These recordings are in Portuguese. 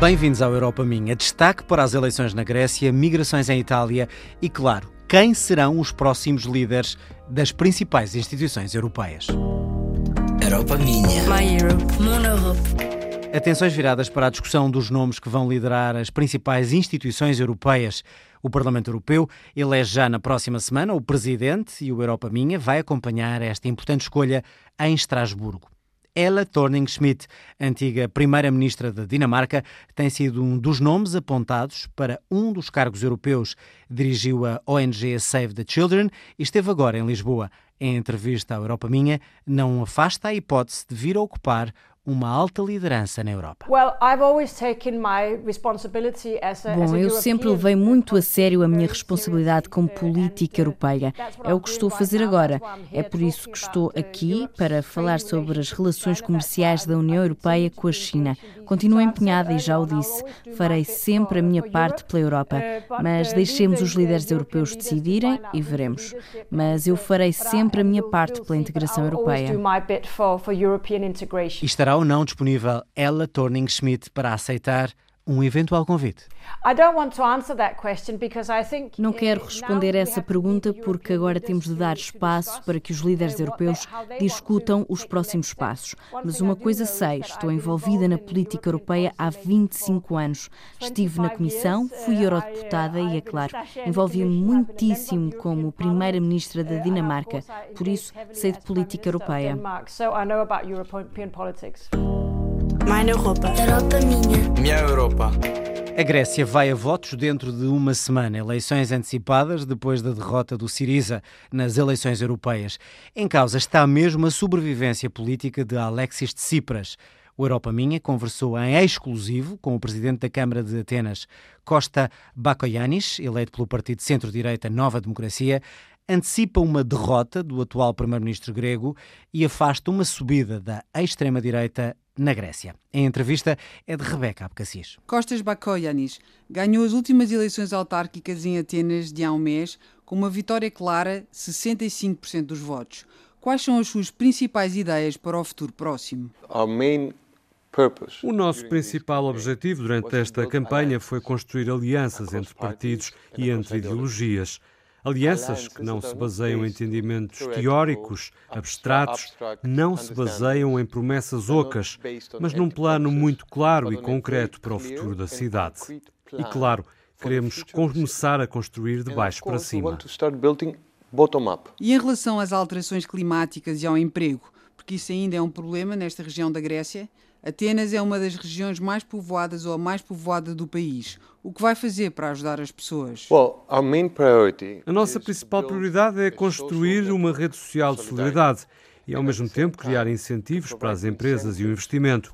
Bem-vindos ao Europa Minha. Destaque para as eleições na Grécia, migrações em Itália e, claro, quem serão os próximos líderes das principais instituições europeias. Europa Minha. My Europe. Mon Europe. Atenções viradas para a discussão dos nomes que vão liderar as principais instituições europeias. O Parlamento Europeu elege já na próxima semana o Presidente e o Europa Minha vai acompanhar esta importante escolha em Estrasburgo. Ella Thorning-Schmidt, antiga primeira-ministra da Dinamarca, tem sido um dos nomes apontados para um dos cargos europeus. Dirigiu a ONG Save the Children e esteve agora em Lisboa. Em entrevista à Europa Minha, não afasta a hipótese de vir a ocupar uma alta liderança na Europa. Bom, eu sempre levei muito a sério a minha responsabilidade como política europeia. É o que estou a fazer agora. É por isso que estou aqui para falar sobre as relações comerciais da União Europeia com a China. Continuo empenhada e já o disse, farei sempre a minha parte pela Europa. Mas deixemos os líderes europeus decidirem e veremos. Mas eu farei sempre a minha parte pela integração europeia. E estará ou não disponível Ella Torning Schmidt para aceitar um eventual convite? Não quero responder essa pergunta porque agora temos de dar espaço para que os líderes europeus discutam os próximos passos. Mas uma coisa sei, estou envolvida na política europeia há 25 anos. Estive na Comissão, fui uh, eurodeputada e, é claro, envolvi-me muitíssimo como Primeira-Ministra da Dinamarca. Por isso, sei de política europeia. Minha Europa. Europa minha. Minha Europa. A Grécia vai a votos dentro de uma semana. Eleições antecipadas depois da derrota do Siriza nas eleições europeias. Em causa está mesmo a sobrevivência política de Alexis Tsipras. O Europa Minha conversou em exclusivo com o presidente da Câmara de Atenas, Costa Bakoyannis, eleito pelo partido centro-direita Nova Democracia, antecipa uma derrota do atual primeiro-ministro grego e afasta uma subida da extrema-direita na Grécia. A entrevista é de Rebeca Abcacis. Costas Bakoyannis ganhou as últimas eleições autárquicas em Atenas de há um mês com uma vitória clara, 65% dos votos. Quais são as suas principais ideias para o futuro próximo? O nosso principal objetivo durante esta campanha foi construir alianças entre partidos e entre ideologias. Alianças que não se baseiam em entendimentos teóricos, abstratos, não se baseiam em promessas ocas, mas num plano muito claro e concreto para o futuro da cidade. E claro, queremos começar a construir de baixo para cima. E em relação às alterações climáticas e ao emprego, porque isso ainda é um problema nesta região da Grécia, Atenas é uma das regiões mais povoadas ou a mais povoada do país. O que vai fazer para ajudar as pessoas? A nossa principal prioridade é construir uma rede social de solidariedade e, ao mesmo tempo, criar incentivos para as empresas e o investimento.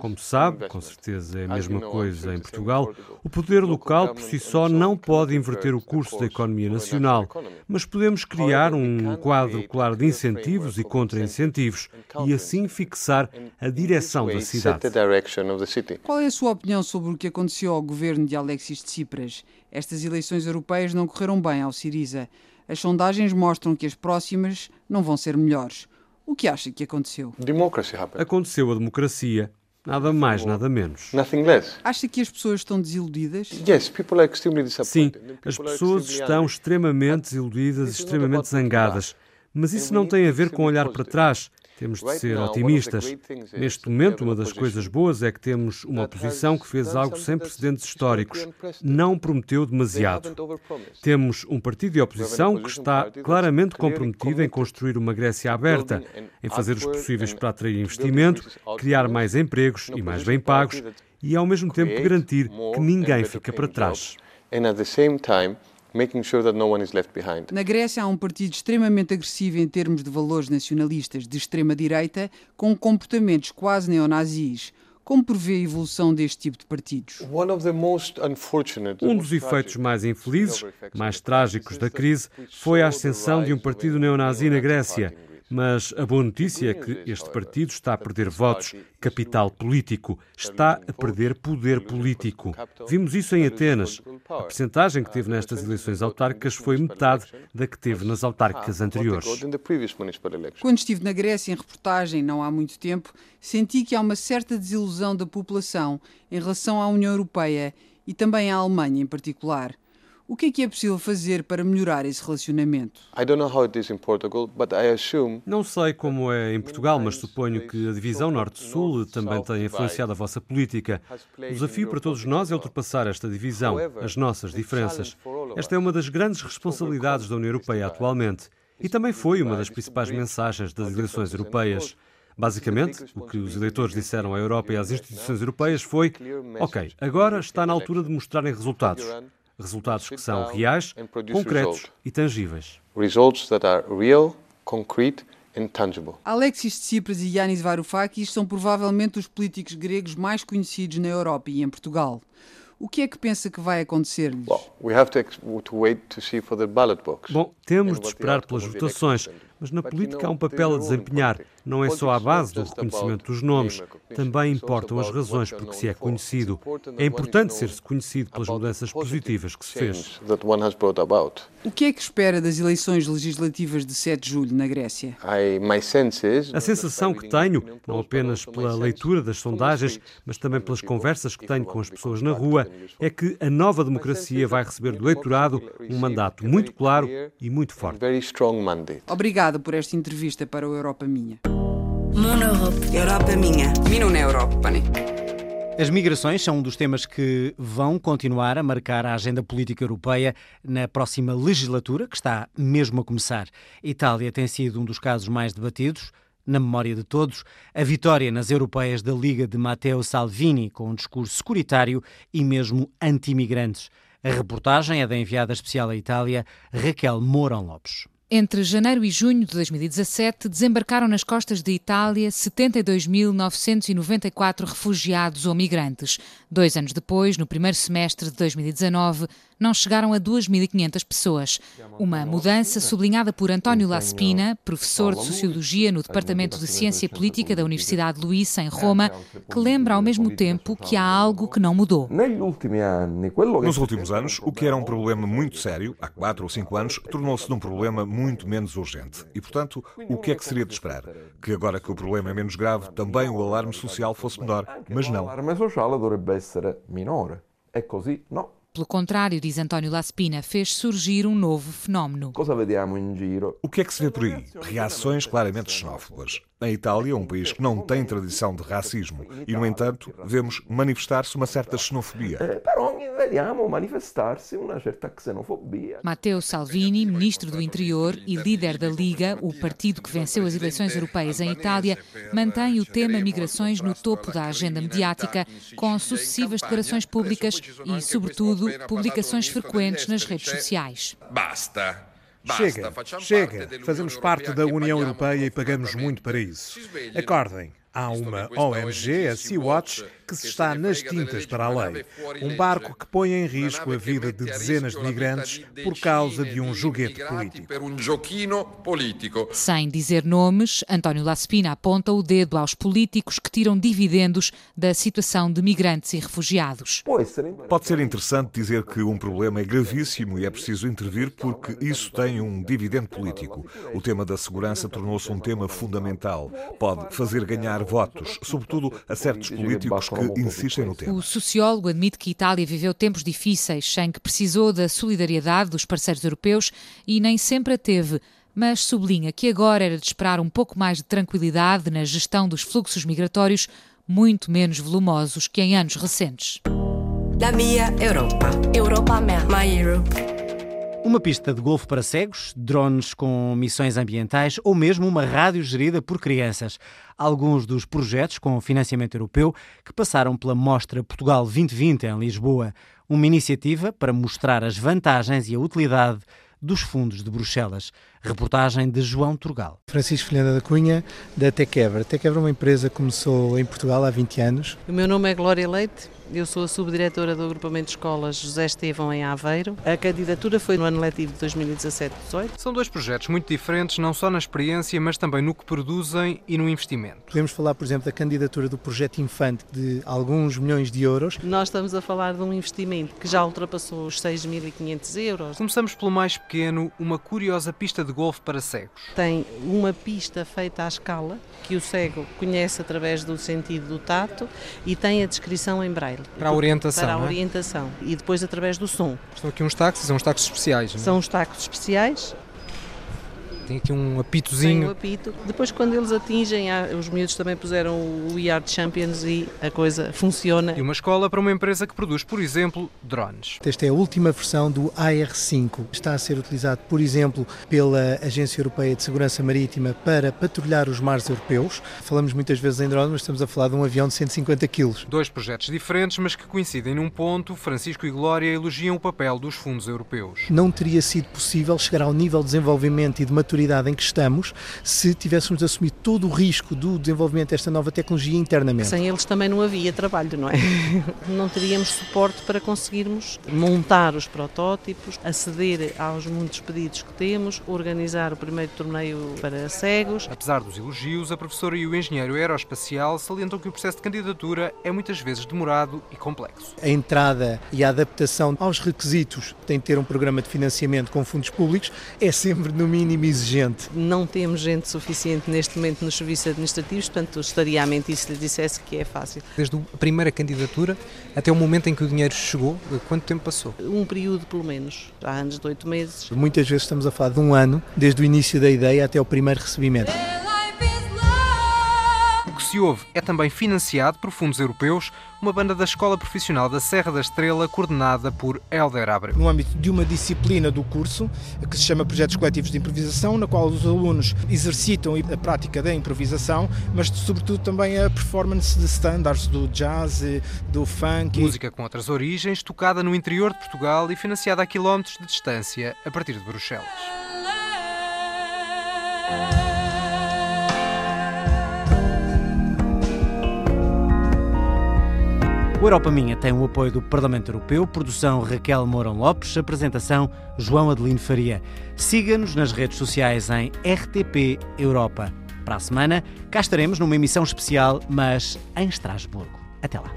Como sabe, com certeza é a mesma coisa em Portugal, o poder local por si só não pode inverter o curso da economia nacional, mas podemos criar um quadro claro de incentivos e contra-incentivos e assim fixar a direção da cidade. Qual é a sua opinião sobre o que aconteceu ao governo de Alexis Tsipras? Estas eleições europeias não correram bem ao Siriza. As sondagens mostram que as próximas não vão ser melhores. O que acha que aconteceu? Aconteceu a democracia. Nada mais, nada menos. Acha que as pessoas estão desiludidas? Sim, as pessoas estão extremamente desiludidas, extremamente zangadas. Mas isso não tem a ver com olhar para trás. Temos de ser otimistas. Neste momento, uma das coisas boas é que temos uma oposição que fez algo sem precedentes históricos. Não prometeu demasiado. Temos um partido de oposição que está claramente comprometido em construir uma Grécia aberta, em fazer os possíveis para atrair investimento, criar mais empregos e mais bem pagos e, ao mesmo tempo, garantir que ninguém fica para trás making sure that no one is left behind. Na Grécia há um partido extremamente agressivo em termos de valores nacionalistas de extrema direita, com comportamentos quase neonazis. Como prevê a evolução deste tipo de partidos? Um dos efeitos mais infelizes, mais trágicos da crise, foi a ascensão de um partido neonazi na Grécia. Mas a boa notícia é que este partido está a perder votos, capital político, está a perder poder político. Vimos isso em Atenas. A percentagem que teve nestas eleições autárquicas foi metade da que teve nas autárquicas anteriores. Quando estive na Grécia em reportagem, não há muito tempo, senti que há uma certa desilusão da população em relação à União Europeia e também à Alemanha em particular. O que é que é possível fazer para melhorar esse relacionamento? Não sei como é em Portugal, mas suponho que a divisão Norte-Sul também tem influenciado a vossa política. O desafio para todos nós é ultrapassar esta divisão, as nossas diferenças. Esta é uma das grandes responsabilidades da União Europeia atualmente. E também foi uma das principais mensagens das eleições europeias. Basicamente, o que os eleitores disseram à Europa e às instituições europeias foi: ok, agora está na altura de mostrarem resultados. Resultados que são reais, concretos e tangíveis. Results that are real, concrete Alexis Tsipras e Yanis Varoufakis são provavelmente os políticos gregos mais conhecidos na Europa e em Portugal. O que é que pensa que vai acontecer-lhes? Bom, temos de esperar pelas votações, mas na política há um papel a desempenhar. Não é só à base do reconhecimento dos nomes, também importam as razões por que se é conhecido. É importante ser-se conhecido pelas mudanças positivas que se fez. O que é que espera das eleições legislativas de 7 de julho na Grécia? A sensação que tenho, não apenas pela leitura das sondagens, mas também pelas conversas que tenho com as pessoas na rua, é que a nova democracia vai receber do eleitorado um mandato muito claro e muito forte. Obrigada por esta entrevista para o Europa Minha. Europa minha. Minun Europani. As migrações são um dos temas que vão continuar a marcar a agenda política europeia na próxima legislatura, que está mesmo a começar. A Itália tem sido um dos casos mais debatidos. Na memória de todos, a vitória nas europeias da Liga de Matteo Salvini, com um discurso securitário e mesmo anti-imigrantes. A reportagem é da enviada especial à Itália, Raquel Mourão Lopes. Entre janeiro e junho de 2017, desembarcaram nas costas de Itália 72.994 refugiados ou migrantes. Dois anos depois, no primeiro semestre de 2019, não chegaram a 2.500 pessoas. Uma mudança sublinhada por António Laspina, professor de Sociologia no Departamento de Ciência Política da Universidade Luísa, em Roma, que lembra ao mesmo tempo que há algo que não mudou. Nos últimos anos, o que era um problema muito sério, há quatro ou cinco anos, tornou-se num problema muito menos urgente. E, portanto, o que é que seria de esperar? Que agora que o problema é menos grave, também o alarme social fosse menor. Mas não. O alarme social dovrebbe essere minore. É così? Não. Pelo contrário, diz António Laspina, fez surgir um novo fenómeno. O que é que se vê por aí? Reações claramente xenófobas. A Itália é um país que não tem tradição de racismo e, no entanto, vemos manifestar-se uma certa xenofobia. Eh, vediamo manifestar-se uma certa xenofobia. Matteo Salvini, ministro do Interior e líder da Liga, o partido que venceu as eleições europeias em Itália, mantém o tema migrações no topo da agenda mediática, com sucessivas declarações públicas e, sobretudo, publicações frequentes nas redes sociais. Basta. Chega, chega. Fazemos parte da União Europeia e pagamos muito para isso. Acordem. Há uma ONG, a Sea-Watch, que se está nas tintas para a lei. Um barco que põe em risco a vida de dezenas de migrantes por causa de um joguete político. Sem dizer nomes, António Laspina aponta o dedo aos políticos que tiram dividendos da situação de migrantes e refugiados. Pode ser interessante dizer que um problema é gravíssimo e é preciso intervir porque isso tem um dividendo político. O tema da segurança tornou-se um tema fundamental. Pode fazer ganhar votos, sobretudo a certos políticos que insistem no tema. O sociólogo admite que Itália viveu tempos difíceis, em que precisou da solidariedade dos parceiros europeus e nem sempre a teve mas sublinha que agora era de esperar um pouco mais de tranquilidade na gestão dos fluxos migratórios, muito menos volumosos que em anos recentes. Da minha Europa. Europa My Europe. Uma pista de golfe para cegos, drones com missões ambientais ou mesmo uma rádio gerida por crianças. Alguns dos projetos com financiamento europeu que passaram pela Mostra Portugal 2020 em Lisboa. Uma iniciativa para mostrar as vantagens e a utilidade dos fundos de Bruxelas. Reportagem de João Turgal. Francisco Filhanda da Cunha, da Tequebra. Tequebra é uma empresa que começou em Portugal há 20 anos. O meu nome é Glória Leite, eu sou a subdiretora do agrupamento de escolas José Estevão em Aveiro. A candidatura foi no ano letivo de 2017-18. São dois projetos muito diferentes, não só na experiência, mas também no que produzem e no investimento. Podemos falar, por exemplo, da candidatura do projeto Infante de alguns milhões de euros. Nós estamos a falar de um investimento que já ultrapassou os 6.500 euros. Começamos pelo mais pequeno, uma curiosa pista de golfe para cegos. Tem uma pista feita à escala, que o cego conhece através do sentido do tato e tem a descrição em braille. Para a orientação. Para a é? orientação. É? E depois através do som. Estão aqui uns táxis, são uns táxis especiais. Não? É? São os táxis especiais tem aqui um apitozinho. Tem um apito. Depois, quando eles atingem, os miúdos também puseram o Yard Champions e a coisa funciona. E uma escola para uma empresa que produz, por exemplo, drones. Esta é a última versão do AR-5. Está a ser utilizado, por exemplo, pela Agência Europeia de Segurança Marítima para patrulhar os mares europeus. Falamos muitas vezes em drones, mas estamos a falar de um avião de 150 kg. Dois projetos diferentes, mas que coincidem num ponto. Francisco e Glória elogiam o papel dos fundos europeus. Não teria sido possível chegar ao nível de desenvolvimento e de maturidade maturidade em que estamos se tivéssemos assumido todo o risco do desenvolvimento desta nova tecnologia internamente. Sem eles também não havia trabalho, não é? Não teríamos suporte para conseguirmos montar os protótipos, aceder aos muitos pedidos que temos, organizar o primeiro torneio para cegos. Apesar dos elogios, a professora e o engenheiro aeroespacial salientam que o processo de candidatura é muitas vezes demorado e complexo. A entrada e a adaptação aos requisitos que tem de ter um programa de financiamento com fundos públicos é sempre no mínimo exigente exigente. Não temos gente suficiente neste momento nos serviços administrativos, portanto estaria a mentir se lhe dissesse que é fácil. Desde a primeira candidatura até o momento em que o dinheiro chegou, quanto tempo passou? Um período pelo menos, há anos de oito meses. Muitas vezes estamos a falar de um ano, desde o início da ideia até o primeiro recebimento se ouve é também financiado por fundos europeus, uma banda da Escola Profissional da Serra da Estrela, coordenada por Helder Abreu. No âmbito de uma disciplina do curso, que se chama Projetos Coletivos de Improvisação, na qual os alunos exercitam a prática da improvisação, mas sobretudo também a performance de standards do jazz, do funk. Música com outras origens, tocada no interior de Portugal e financiada a quilómetros de distância, a partir de Bruxelas. Europa Minha tem o apoio do Parlamento Europeu, produção Raquel Mourão Lopes, apresentação João Adelino Faria. Siga-nos nas redes sociais em RTP Europa. Para a semana, cá estaremos numa emissão especial, mas em Estrasburgo. Até lá.